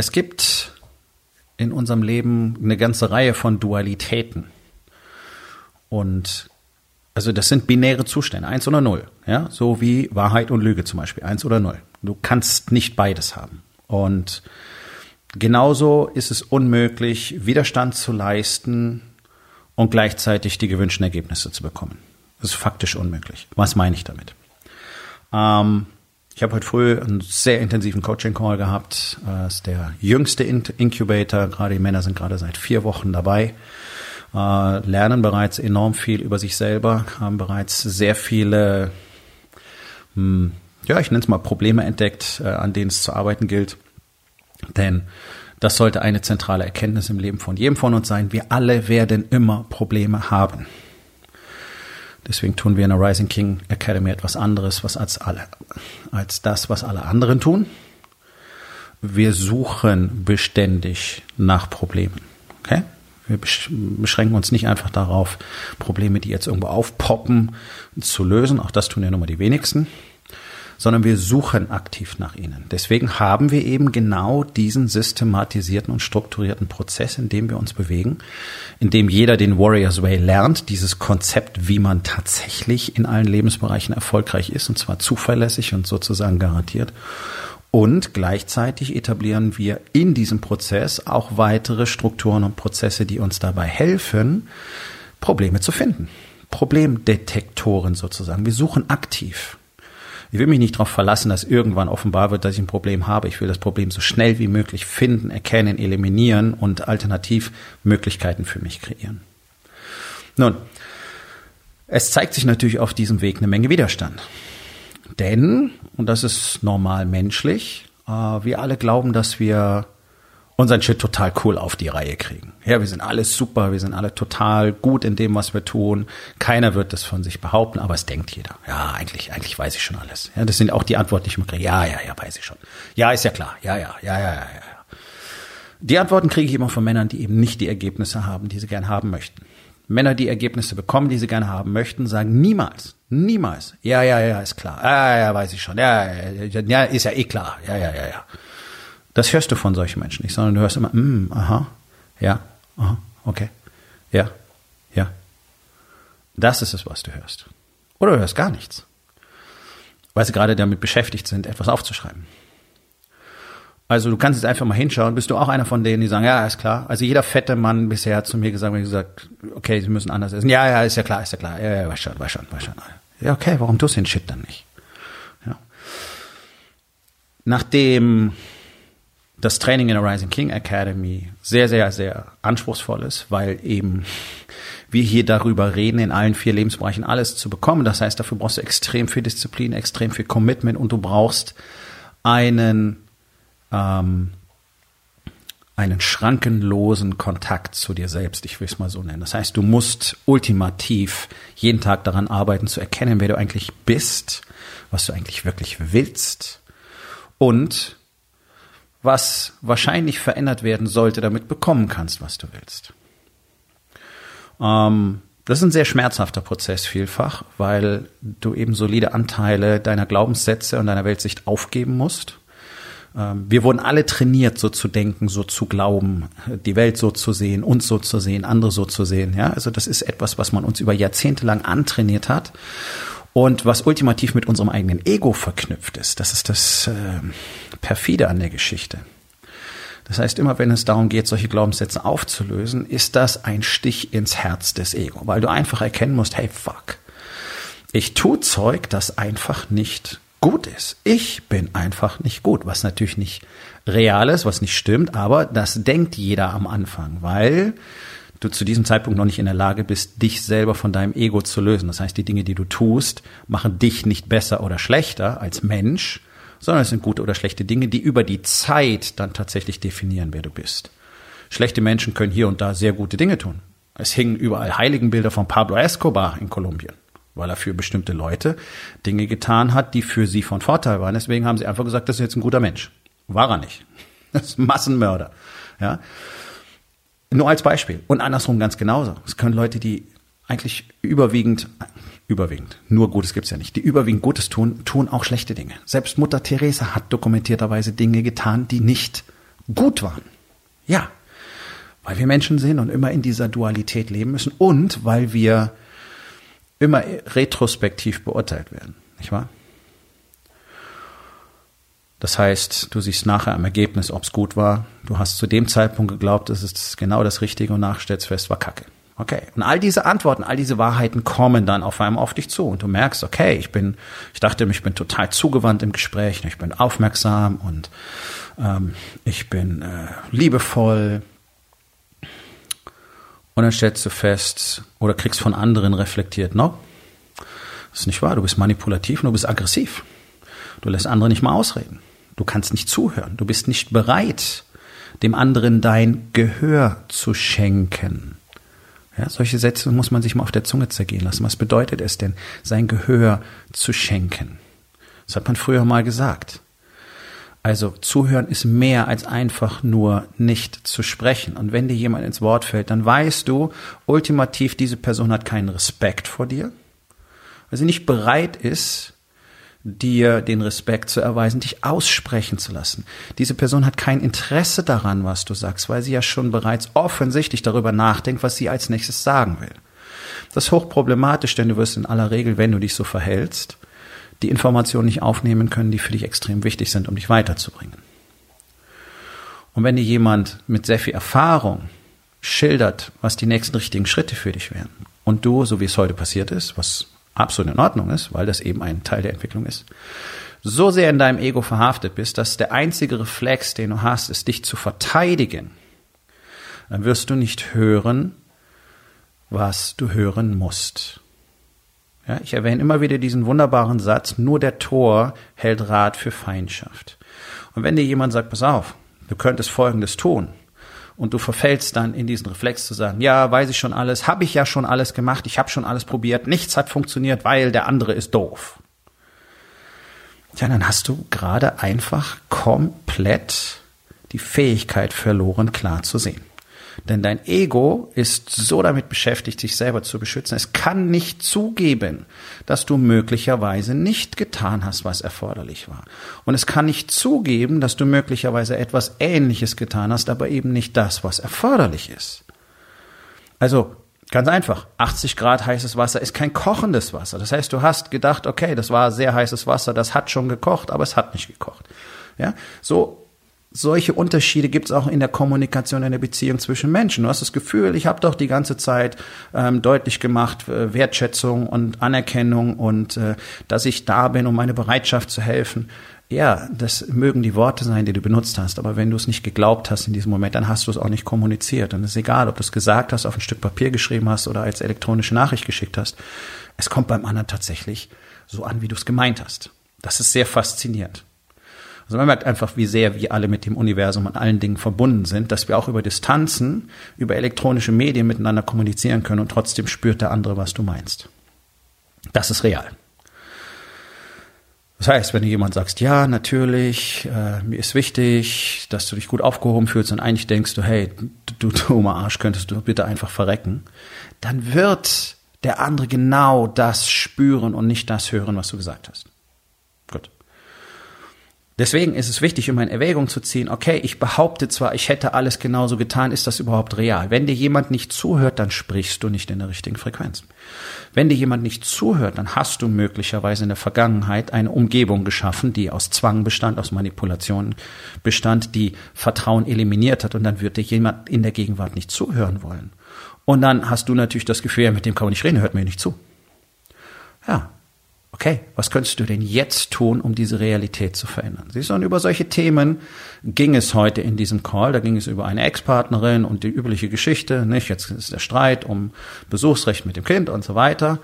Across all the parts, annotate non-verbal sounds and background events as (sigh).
Es gibt in unserem Leben eine ganze Reihe von Dualitäten. Und also das sind binäre Zustände, eins oder null, ja, so wie Wahrheit und Lüge zum Beispiel, eins oder null. Du kannst nicht beides haben. Und genauso ist es unmöglich, Widerstand zu leisten und gleichzeitig die gewünschten Ergebnisse zu bekommen. Das ist faktisch unmöglich. Was meine ich damit? Ähm, ich habe heute früh einen sehr intensiven Coaching-Call gehabt. Das ist der jüngste Incubator. Gerade die Männer sind gerade seit vier Wochen dabei, äh, lernen bereits enorm viel über sich selber, haben bereits sehr viele, hm, ja, ich nenne es mal Probleme entdeckt, äh, an denen es zu arbeiten gilt. Denn das sollte eine zentrale Erkenntnis im Leben von jedem von uns sein. Wir alle werden immer Probleme haben. Deswegen tun wir in der Rising King Academy etwas anderes, was als alle, als das, was alle anderen tun. Wir suchen beständig nach Problemen. Okay? Wir beschränken uns nicht einfach darauf, Probleme, die jetzt irgendwo aufpoppen, zu lösen. Auch das tun ja nun mal die wenigsten sondern wir suchen aktiv nach ihnen. Deswegen haben wir eben genau diesen systematisierten und strukturierten Prozess, in dem wir uns bewegen, in dem jeder den Warriors Way lernt, dieses Konzept, wie man tatsächlich in allen Lebensbereichen erfolgreich ist, und zwar zuverlässig und sozusagen garantiert. Und gleichzeitig etablieren wir in diesem Prozess auch weitere Strukturen und Prozesse, die uns dabei helfen, Probleme zu finden. Problemdetektoren sozusagen. Wir suchen aktiv. Ich will mich nicht darauf verlassen, dass irgendwann offenbar wird, dass ich ein Problem habe. Ich will das Problem so schnell wie möglich finden, erkennen, eliminieren und alternativ Möglichkeiten für mich kreieren. Nun, es zeigt sich natürlich auf diesem Weg eine Menge Widerstand. Denn, und das ist normal menschlich, äh, wir alle glauben, dass wir unseren Shit total cool auf die Reihe kriegen. Ja, wir sind alle super, wir sind alle total gut in dem, was wir tun. Keiner wird das von sich behaupten, aber es denkt jeder. Ja, eigentlich, eigentlich weiß ich schon alles. Ja, das sind auch die Antworten, die ich immer kriege. Ja, ja, ja, weiß ich schon. Ja, ist ja klar. Ja, ja, ja, ja, ja, ja. Die Antworten kriege ich immer von Männern, die eben nicht die Ergebnisse haben, die sie gern haben möchten. Männer, die Ergebnisse bekommen, die sie gerne haben möchten, sagen niemals, niemals. Ja, ja, ja, ist klar. Ja, ja, weiß ich schon. Ja, ja, ja, ist ja eh klar. Ja, ja, ja, ja. Das hörst du von solchen Menschen nicht, sondern du hörst immer, mm, aha, ja, aha, okay, ja, ja. Das ist es, was du hörst. Oder du hörst gar nichts, weil sie gerade damit beschäftigt sind, etwas aufzuschreiben. Also du kannst jetzt einfach mal hinschauen. Bist du auch einer von denen, die sagen, ja, ist klar. Also jeder fette Mann bisher hat zu mir gesagt, wenn gesagt, okay, sie müssen anders essen. Ja, ja, ist ja klar, ist ja klar. Ja, ja, weiß schon, weiß schon, weiß schon. Ja, okay, warum tust du den Shit dann nicht? Ja. Nachdem das Training in der Rising King Academy sehr, sehr, sehr anspruchsvoll ist, weil eben wir hier darüber reden, in allen vier Lebensbereichen alles zu bekommen. Das heißt, dafür brauchst du extrem viel Disziplin, extrem viel Commitment und du brauchst einen, ähm, einen schrankenlosen Kontakt zu dir selbst, ich will es mal so nennen. Das heißt, du musst ultimativ jeden Tag daran arbeiten, zu erkennen, wer du eigentlich bist, was du eigentlich wirklich willst und was wahrscheinlich verändert werden sollte, damit bekommen kannst, was du willst. Ähm, das ist ein sehr schmerzhafter Prozess vielfach, weil du eben solide Anteile deiner Glaubenssätze und deiner Weltsicht aufgeben musst. Ähm, wir wurden alle trainiert, so zu denken, so zu glauben, die Welt so zu sehen, uns so zu sehen, andere so zu sehen. Ja, also das ist etwas, was man uns über Jahrzehnte lang antrainiert hat und was ultimativ mit unserem eigenen Ego verknüpft ist. Das ist das äh, perfide an der Geschichte. Das heißt, immer wenn es darum geht, solche Glaubenssätze aufzulösen, ist das ein Stich ins Herz des Ego, weil du einfach erkennen musst, hey, fuck, ich tue Zeug, das einfach nicht gut ist. Ich bin einfach nicht gut, was natürlich nicht real ist, was nicht stimmt, aber das denkt jeder am Anfang, weil du zu diesem Zeitpunkt noch nicht in der Lage bist, dich selber von deinem Ego zu lösen. Das heißt, die Dinge, die du tust, machen dich nicht besser oder schlechter als Mensch, sondern es sind gute oder schlechte Dinge, die über die Zeit dann tatsächlich definieren, wer du bist. Schlechte Menschen können hier und da sehr gute Dinge tun. Es hingen überall Heiligenbilder von Pablo Escobar in Kolumbien, weil er für bestimmte Leute Dinge getan hat, die für sie von Vorteil waren. Deswegen haben sie einfach gesagt, das ist jetzt ein guter Mensch. War er nicht. (laughs) Das ist ein Massenmörder. Ja. Nur als Beispiel. Und andersrum ganz genauso. Es können Leute, die eigentlich überwiegend, überwiegend, nur Gutes gibt's ja nicht, die überwiegend Gutes tun, tun auch schlechte Dinge. Selbst Mutter Teresa hat dokumentierterweise Dinge getan, die nicht gut waren. Ja, weil wir Menschen sind und immer in dieser Dualität leben müssen und weil wir immer retrospektiv beurteilt werden, nicht wahr? Das heißt, du siehst nachher am Ergebnis, ob es gut war. Du hast zu dem Zeitpunkt geglaubt, es ist genau das Richtige und nachstellst fest, war Kacke. Okay. Und all diese Antworten, all diese Wahrheiten kommen dann auf einmal auf dich zu und du merkst, okay, ich bin, ich dachte, ich bin total zugewandt im Gespräch, ich bin aufmerksam und ähm, ich bin äh, liebevoll. Und dann stellst du fest oder kriegst von anderen reflektiert, no, das ist nicht wahr, du bist manipulativ und du bist aggressiv. Du lässt andere nicht mal ausreden. Du kannst nicht zuhören. Du bist nicht bereit, dem anderen dein Gehör zu schenken. Ja, solche Sätze muss man sich mal auf der Zunge zergehen lassen. Was bedeutet es denn, sein Gehör zu schenken? Das hat man früher mal gesagt. Also zuhören ist mehr als einfach nur nicht zu sprechen. Und wenn dir jemand ins Wort fällt, dann weißt du, ultimativ, diese Person hat keinen Respekt vor dir, weil sie nicht bereit ist, dir den Respekt zu erweisen, dich aussprechen zu lassen. Diese Person hat kein Interesse daran, was du sagst, weil sie ja schon bereits offensichtlich darüber nachdenkt, was sie als nächstes sagen will. Das ist hochproblematisch, denn du wirst in aller Regel, wenn du dich so verhältst, die Informationen nicht aufnehmen können, die für dich extrem wichtig sind, um dich weiterzubringen. Und wenn dir jemand mit sehr viel Erfahrung schildert, was die nächsten richtigen Schritte für dich wären, und du, so wie es heute passiert ist, was absolut in Ordnung ist, weil das eben ein Teil der Entwicklung ist, so sehr in deinem Ego verhaftet bist, dass der einzige Reflex, den du hast, ist, dich zu verteidigen, dann wirst du nicht hören, was du hören musst. Ja, ich erwähne immer wieder diesen wunderbaren Satz, nur der Tor hält Rat für Feindschaft. Und wenn dir jemand sagt, pass auf, du könntest Folgendes tun, und du verfällst dann in diesen Reflex zu sagen, ja, weiß ich schon alles, habe ich ja schon alles gemacht, ich habe schon alles probiert, nichts hat funktioniert, weil der andere ist doof. Ja, dann hast du gerade einfach komplett die Fähigkeit verloren, klar zu sehen. Denn dein Ego ist so damit beschäftigt, sich selber zu beschützen. Es kann nicht zugeben, dass du möglicherweise nicht getan hast, was erforderlich war. Und es kann nicht zugeben, dass du möglicherweise etwas Ähnliches getan hast, aber eben nicht das, was erforderlich ist. Also, Ganz einfach. 80 Grad heißes Wasser ist kein kochendes Wasser. Das heißt, du hast gedacht, okay, das war sehr heißes Wasser, das hat schon gekocht, aber es hat nicht gekocht. Ja, so solche Unterschiede gibt es auch in der Kommunikation in der Beziehung zwischen Menschen. Du hast das Gefühl, ich habe doch die ganze Zeit ähm, deutlich gemacht, äh, Wertschätzung und Anerkennung und äh, dass ich da bin, um meine Bereitschaft zu helfen. Ja, das mögen die Worte sein, die du benutzt hast, aber wenn du es nicht geglaubt hast in diesem Moment, dann hast du es auch nicht kommuniziert. Und es ist egal, ob du es gesagt hast, auf ein Stück Papier geschrieben hast oder als elektronische Nachricht geschickt hast. Es kommt beim anderen tatsächlich so an, wie du es gemeint hast. Das ist sehr faszinierend. Also man merkt einfach, wie sehr wir alle mit dem Universum und allen Dingen verbunden sind, dass wir auch über Distanzen, über elektronische Medien miteinander kommunizieren können und trotzdem spürt der andere, was du meinst. Das ist real. Das heißt, wenn du jemand sagst, ja, natürlich, äh, mir ist wichtig, dass du dich gut aufgehoben fühlst und eigentlich denkst du, hey, du dummer Arsch, könntest du bitte einfach verrecken, dann wird der andere genau das spüren und nicht das hören, was du gesagt hast. Deswegen ist es wichtig, immer in Erwägung zu ziehen, okay, ich behaupte zwar, ich hätte alles genauso getan, ist das überhaupt real? Wenn dir jemand nicht zuhört, dann sprichst du nicht in der richtigen Frequenz. Wenn dir jemand nicht zuhört, dann hast du möglicherweise in der Vergangenheit eine Umgebung geschaffen, die aus Zwang bestand, aus Manipulation bestand, die Vertrauen eliminiert hat und dann wird dir jemand in der Gegenwart nicht zuhören wollen. Und dann hast du natürlich das Gefühl, ja, mit dem kann man nicht reden, hört mir nicht zu. Ja, Okay, was könntest du denn jetzt tun, um diese Realität zu verändern? Siehst du, und über solche Themen ging es heute in diesem Call. Da ging es über eine Ex-Partnerin und die übliche Geschichte, nicht? Jetzt ist der Streit um Besuchsrecht mit dem Kind und so weiter.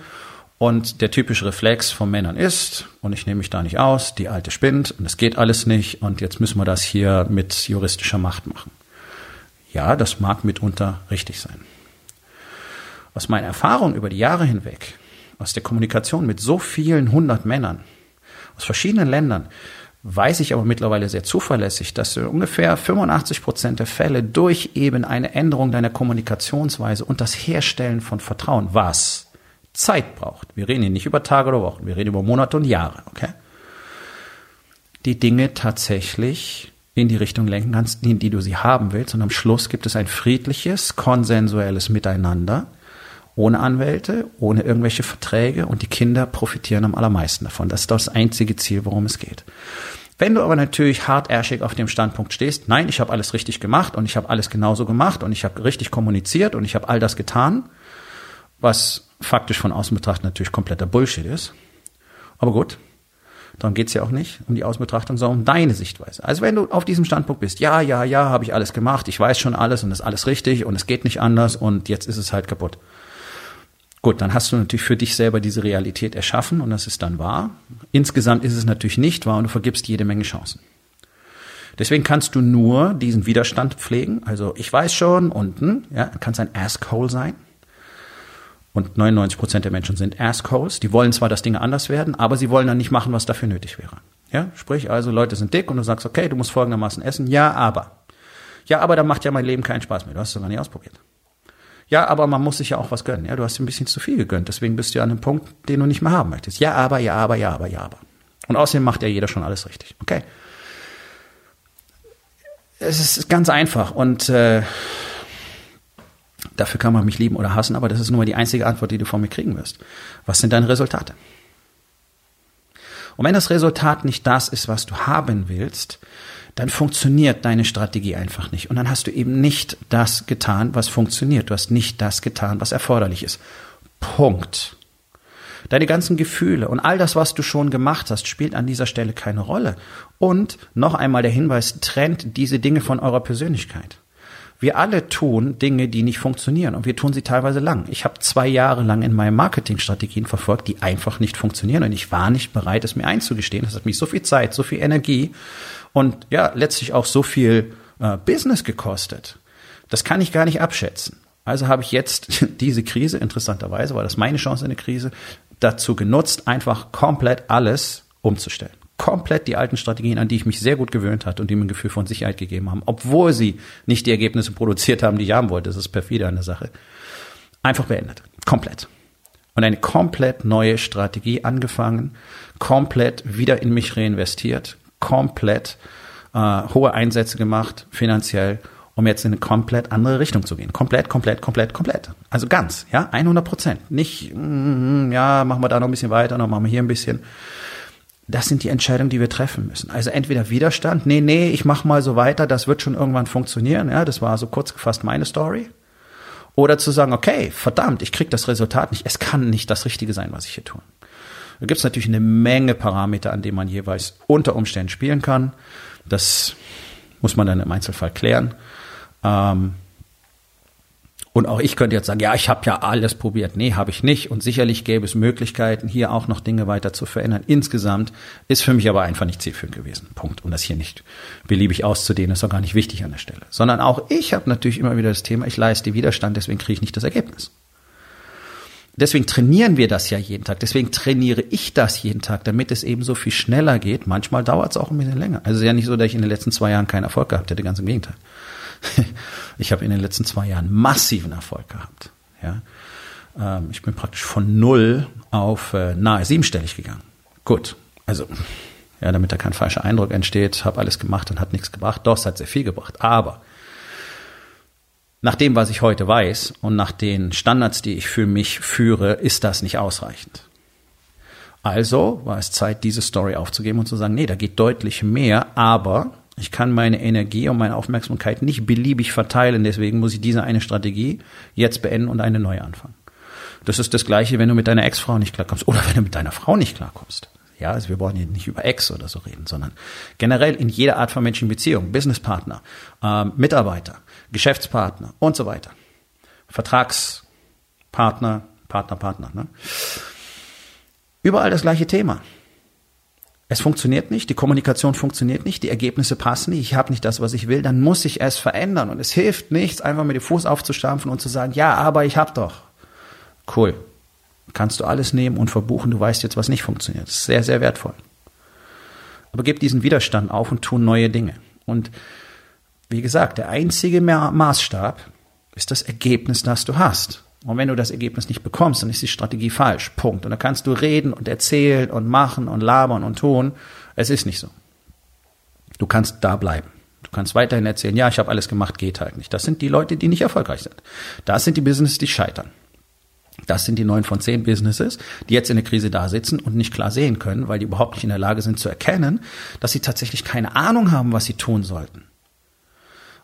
Und der typische Reflex von Männern ist, und ich nehme mich da nicht aus, die alte spinnt und es geht alles nicht und jetzt müssen wir das hier mit juristischer Macht machen. Ja, das mag mitunter richtig sein. Aus meiner Erfahrung über die Jahre hinweg, aus der Kommunikation mit so vielen hundert Männern aus verschiedenen Ländern, weiß ich aber mittlerweile sehr zuverlässig, dass du ungefähr 85 Prozent der Fälle durch eben eine Änderung deiner Kommunikationsweise und das Herstellen von Vertrauen, was Zeit braucht. Wir reden hier nicht über Tage oder Wochen, wir reden über Monate und Jahre, okay? Die Dinge tatsächlich in die Richtung lenken kannst, in die du sie haben willst. Und am Schluss gibt es ein friedliches, konsensuelles Miteinander, ohne Anwälte, ohne irgendwelche Verträge und die Kinder profitieren am allermeisten davon. Das ist das einzige Ziel, worum es geht. Wenn du aber natürlich hartärschig auf dem Standpunkt stehst, nein, ich habe alles richtig gemacht und ich habe alles genauso gemacht und ich habe richtig kommuniziert und ich habe all das getan, was faktisch von außen betrachtet natürlich kompletter Bullshit ist. Aber gut, darum geht's ja auch nicht, um die Außenbetrachtung, sondern um deine Sichtweise. Also wenn du auf diesem Standpunkt bist, ja, ja, ja, habe ich alles gemacht, ich weiß schon alles und ist alles richtig und es geht nicht anders und jetzt ist es halt kaputt. Gut, dann hast du natürlich für dich selber diese Realität erschaffen und das ist dann wahr. Insgesamt ist es natürlich nicht wahr und du vergibst jede Menge Chancen. Deswegen kannst du nur diesen Widerstand pflegen. Also ich weiß schon unten, ja, kannst ein Asshole sein. Und 99 Prozent der Menschen sind Assholes. Die wollen zwar, dass Dinge anders werden, aber sie wollen dann nicht machen, was dafür nötig wäre. Ja, sprich also, Leute sind dick und du sagst, okay, du musst folgendermaßen essen. Ja, aber. Ja, aber dann macht ja mein Leben keinen Spaß mehr. Du hast es gar nicht ausprobiert. Ja, aber man muss sich ja auch was gönnen. Ja, du hast dir ein bisschen zu viel gegönnt. Deswegen bist du ja an einem Punkt, den du nicht mehr haben möchtest. Ja, aber, ja, aber, ja, aber, ja, aber. Und außerdem macht ja jeder schon alles richtig. Okay. Es ist ganz einfach und äh, Dafür kann man mich lieben oder hassen, aber das ist nur die einzige Antwort, die du von mir kriegen wirst. Was sind deine Resultate? Und wenn das Resultat nicht das ist, was du haben willst, dann funktioniert deine Strategie einfach nicht. Und dann hast du eben nicht das getan, was funktioniert. Du hast nicht das getan, was erforderlich ist. Punkt. Deine ganzen Gefühle und all das, was du schon gemacht hast, spielt an dieser Stelle keine Rolle. Und noch einmal der Hinweis, trennt diese Dinge von eurer Persönlichkeit. Wir alle tun Dinge, die nicht funktionieren und wir tun sie teilweise lang. Ich habe zwei Jahre lang in meinen Marketingstrategien verfolgt, die einfach nicht funktionieren und ich war nicht bereit, es mir einzugestehen. Das hat mich so viel Zeit, so viel Energie und ja, letztlich auch so viel äh, Business gekostet. Das kann ich gar nicht abschätzen. Also habe ich jetzt (laughs) diese Krise, interessanterweise war das meine Chance in der Krise, dazu genutzt, einfach komplett alles umzustellen komplett die alten Strategien, an die ich mich sehr gut gewöhnt hatte und die mir ein Gefühl von Sicherheit gegeben haben, obwohl sie nicht die Ergebnisse produziert haben, die ich haben wollte. Das ist perfide an der Sache. Einfach beendet. Komplett. Und eine komplett neue Strategie angefangen, komplett wieder in mich reinvestiert, komplett äh, hohe Einsätze gemacht, finanziell, um jetzt in eine komplett andere Richtung zu gehen. Komplett, komplett, komplett, komplett. Also ganz, ja, 100 Prozent. Nicht, mm, ja, machen wir da noch ein bisschen weiter, noch machen wir hier ein bisschen das sind die Entscheidungen, die wir treffen müssen. Also entweder Widerstand, nee, nee, ich mache mal so weiter, das wird schon irgendwann funktionieren. Ja, das war so kurz gefasst meine Story. Oder zu sagen, okay, verdammt, ich krieg das Resultat nicht. Es kann nicht das Richtige sein, was ich hier tue. Da gibt es natürlich eine Menge Parameter, an denen man jeweils unter Umständen spielen kann. Das muss man dann im Einzelfall klären. Ähm, und auch ich könnte jetzt sagen, ja, ich habe ja alles probiert. Nee, habe ich nicht. Und sicherlich gäbe es Möglichkeiten, hier auch noch Dinge weiter zu verändern. Insgesamt ist für mich aber einfach nicht zielführend gewesen. Punkt. Um das hier nicht beliebig auszudehnen, ist auch gar nicht wichtig an der Stelle. Sondern auch ich habe natürlich immer wieder das Thema, ich leiste Widerstand, deswegen kriege ich nicht das Ergebnis. Deswegen trainieren wir das ja jeden Tag. Deswegen trainiere ich das jeden Tag, damit es eben so viel schneller geht. Manchmal dauert es auch ein bisschen länger. Also es ist ja nicht so, dass ich in den letzten zwei Jahren keinen Erfolg gehabt hätte, ganz im Gegenteil. (laughs) ich habe in den letzten zwei Jahren massiven Erfolg gehabt. Ja. Ähm, ich bin praktisch von null auf äh, nahe siebenstellig gegangen. Gut, also ja, damit da kein falscher Eindruck entsteht, habe alles gemacht und hat nichts gebracht. Doch, es hat sehr viel gebracht. Aber nach dem, was ich heute weiß und nach den Standards, die ich für mich führe, ist das nicht ausreichend. Also war es Zeit, diese Story aufzugeben und zu sagen, nee, da geht deutlich mehr, aber ich kann meine Energie und meine Aufmerksamkeit nicht beliebig verteilen, deswegen muss ich diese eine Strategie jetzt beenden und eine neue anfangen. Das ist das Gleiche, wenn du mit deiner Ex-Frau nicht klarkommst oder wenn du mit deiner Frau nicht klarkommst. Ja, also wir wollen hier nicht über Ex oder so reden, sondern generell in jeder Art von menschlichen Beziehung, Businesspartner, ähm, Mitarbeiter, Geschäftspartner und so weiter. Vertragspartner, Partner, Partner. Ne? Überall das gleiche Thema. Es funktioniert nicht, die Kommunikation funktioniert nicht, die Ergebnisse passen nicht, ich habe nicht das, was ich will, dann muss ich es verändern. Und es hilft nichts, einfach mit dem Fuß aufzustampfen und zu sagen, ja, aber ich hab doch. Cool. Kannst du alles nehmen und verbuchen, du weißt jetzt, was nicht funktioniert. Das ist sehr, sehr wertvoll. Aber gib diesen Widerstand auf und tu neue Dinge. Und wie gesagt, der einzige Maßstab ist das Ergebnis, das du hast. Und wenn du das Ergebnis nicht bekommst, dann ist die Strategie falsch. Punkt. Und da kannst du reden und erzählen und machen und labern und tun. Es ist nicht so. Du kannst da bleiben. Du kannst weiterhin erzählen, ja, ich habe alles gemacht, geht halt nicht. Das sind die Leute, die nicht erfolgreich sind. Das sind die Businesses, die scheitern. Das sind die neun von zehn Businesses, die jetzt in der Krise da sitzen und nicht klar sehen können, weil die überhaupt nicht in der Lage sind zu erkennen, dass sie tatsächlich keine Ahnung haben, was sie tun sollten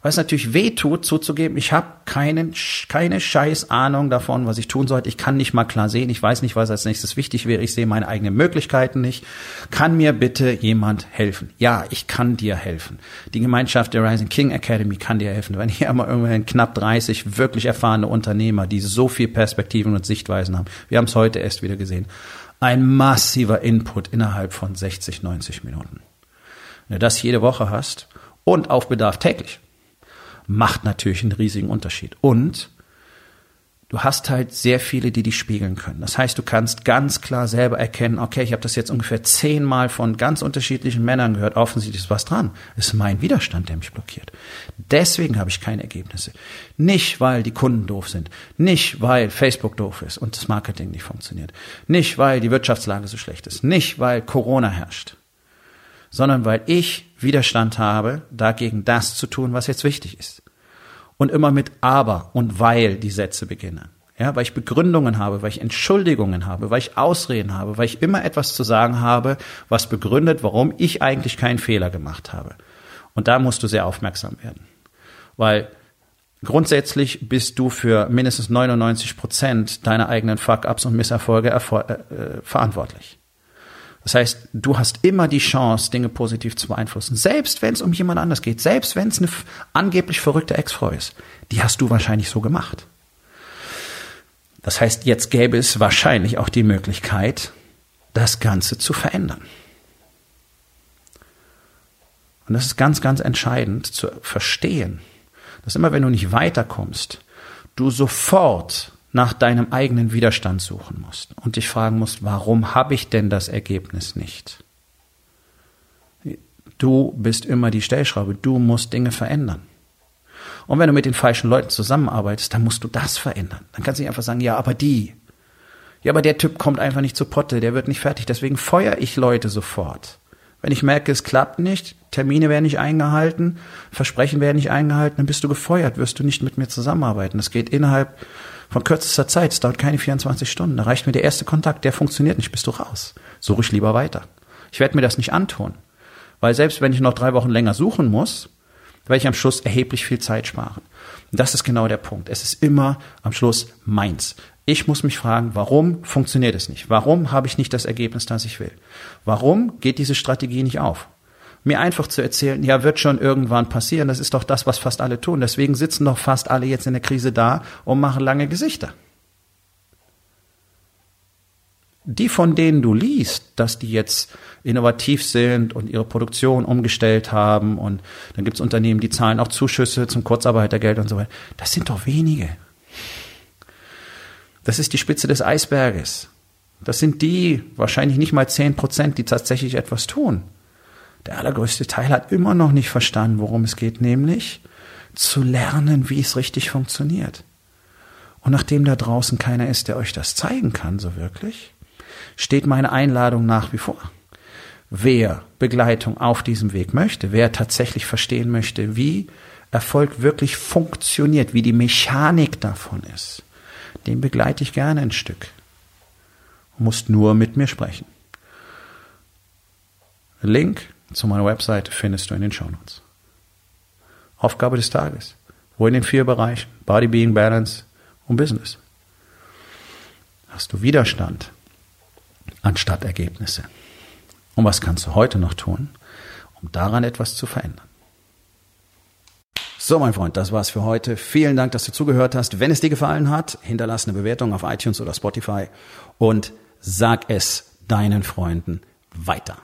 weil es natürlich weh tut, zuzugeben, ich habe keinen, keine scheiß Ahnung davon, was ich tun sollte. Ich kann nicht mal klar sehen. Ich weiß nicht, was als nächstes wichtig wäre. Ich sehe meine eigenen Möglichkeiten nicht. Kann mir bitte jemand helfen? Ja, ich kann dir helfen. Die Gemeinschaft der Rising King Academy kann dir helfen. Wenn hier mal irgendwann knapp 30 wirklich erfahrene Unternehmer, die so viel Perspektiven und Sichtweisen haben. Wir haben es heute erst wieder gesehen. Ein massiver Input innerhalb von 60, 90 Minuten. Wenn du das jede Woche hast und auf Bedarf täglich, macht natürlich einen riesigen Unterschied. Und du hast halt sehr viele, die dich spiegeln können. Das heißt, du kannst ganz klar selber erkennen, okay, ich habe das jetzt ungefähr zehnmal von ganz unterschiedlichen Männern gehört, offensichtlich ist was dran. Es ist mein Widerstand, der mich blockiert. Deswegen habe ich keine Ergebnisse. Nicht, weil die Kunden doof sind. Nicht, weil Facebook doof ist und das Marketing nicht funktioniert. Nicht, weil die Wirtschaftslage so schlecht ist. Nicht, weil Corona herrscht sondern weil ich Widerstand habe, dagegen das zu tun, was jetzt wichtig ist. Und immer mit aber und weil die Sätze beginnen. Ja, weil ich Begründungen habe, weil ich Entschuldigungen habe, weil ich Ausreden habe, weil ich immer etwas zu sagen habe, was begründet, warum ich eigentlich keinen Fehler gemacht habe. Und da musst du sehr aufmerksam werden. Weil grundsätzlich bist du für mindestens 99 Prozent deiner eigenen Fuck-ups und Misserfolge äh, äh, verantwortlich. Das heißt, du hast immer die Chance, Dinge positiv zu beeinflussen. Selbst wenn es um jemand anders geht, selbst wenn es eine angeblich verrückte Ex-Frau ist, die hast du wahrscheinlich so gemacht. Das heißt, jetzt gäbe es wahrscheinlich auch die Möglichkeit, das Ganze zu verändern. Und das ist ganz, ganz entscheidend zu verstehen, dass immer wenn du nicht weiterkommst, du sofort nach deinem eigenen Widerstand suchen musst und dich fragen musst, warum habe ich denn das Ergebnis nicht? Du bist immer die Stellschraube, du musst Dinge verändern. Und wenn du mit den falschen Leuten zusammenarbeitest, dann musst du das verändern. Dann kannst du nicht einfach sagen, ja, aber die. Ja, aber der Typ kommt einfach nicht zu Potte, der wird nicht fertig, deswegen feuere ich Leute sofort. Wenn ich merke, es klappt nicht, Termine werden nicht eingehalten, Versprechen werden nicht eingehalten, dann bist du gefeuert, wirst du nicht mit mir zusammenarbeiten. Das geht innerhalb von kürzester Zeit. Es dauert keine 24 Stunden. Da reicht mir der erste Kontakt, der funktioniert nicht, bist du raus. Suche ich lieber weiter. Ich werde mir das nicht antun. Weil selbst wenn ich noch drei Wochen länger suchen muss, werde ich am Schluss erheblich viel Zeit sparen. Und das ist genau der Punkt. Es ist immer am Schluss meins. Ich muss mich fragen, warum funktioniert es nicht? Warum habe ich nicht das Ergebnis, das ich will? Warum geht diese Strategie nicht auf? Mir einfach zu erzählen, ja, wird schon irgendwann passieren, das ist doch das, was fast alle tun. Deswegen sitzen doch fast alle jetzt in der Krise da und machen lange Gesichter. Die, von denen du liest, dass die jetzt innovativ sind und ihre Produktion umgestellt haben und dann gibt's Unternehmen, die zahlen auch Zuschüsse zum Kurzarbeitergeld und so weiter, das sind doch wenige. Das ist die Spitze des Eisberges. Das sind die, wahrscheinlich nicht mal zehn Prozent, die tatsächlich etwas tun. Der allergrößte Teil hat immer noch nicht verstanden, worum es geht, nämlich zu lernen, wie es richtig funktioniert. Und nachdem da draußen keiner ist, der euch das zeigen kann, so wirklich, steht meine Einladung nach wie vor. Wer Begleitung auf diesem Weg möchte, wer tatsächlich verstehen möchte, wie Erfolg wirklich funktioniert, wie die Mechanik davon ist, den begleite ich gerne ein Stück. Muss nur mit mir sprechen. Link zu meiner Website findest du in den Shownotes. Aufgabe des Tages. Wo in den vier Bereichen? Body, Being, Balance und Business. hast du Widerstand anstatt Ergebnisse. Und was kannst du heute noch tun, um daran etwas zu verändern? So, mein Freund, das war's für heute. Vielen Dank, dass du zugehört hast. Wenn es dir gefallen hat, hinterlass eine Bewertung auf iTunes oder Spotify und sag es deinen Freunden weiter.